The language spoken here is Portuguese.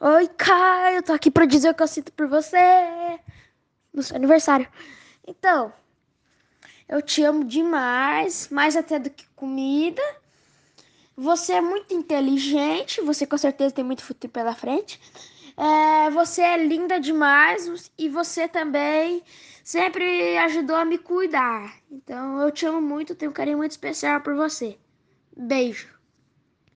Oi, Caio, eu tô aqui pra dizer o que eu sinto por você no seu aniversário. Então, eu te amo demais, mais até do que comida. Você é muito inteligente, você com certeza tem muito futuro pela frente. É, você é linda demais e você também sempre ajudou a me cuidar. Então eu te amo muito, tenho um carinho muito especial por você. Beijo.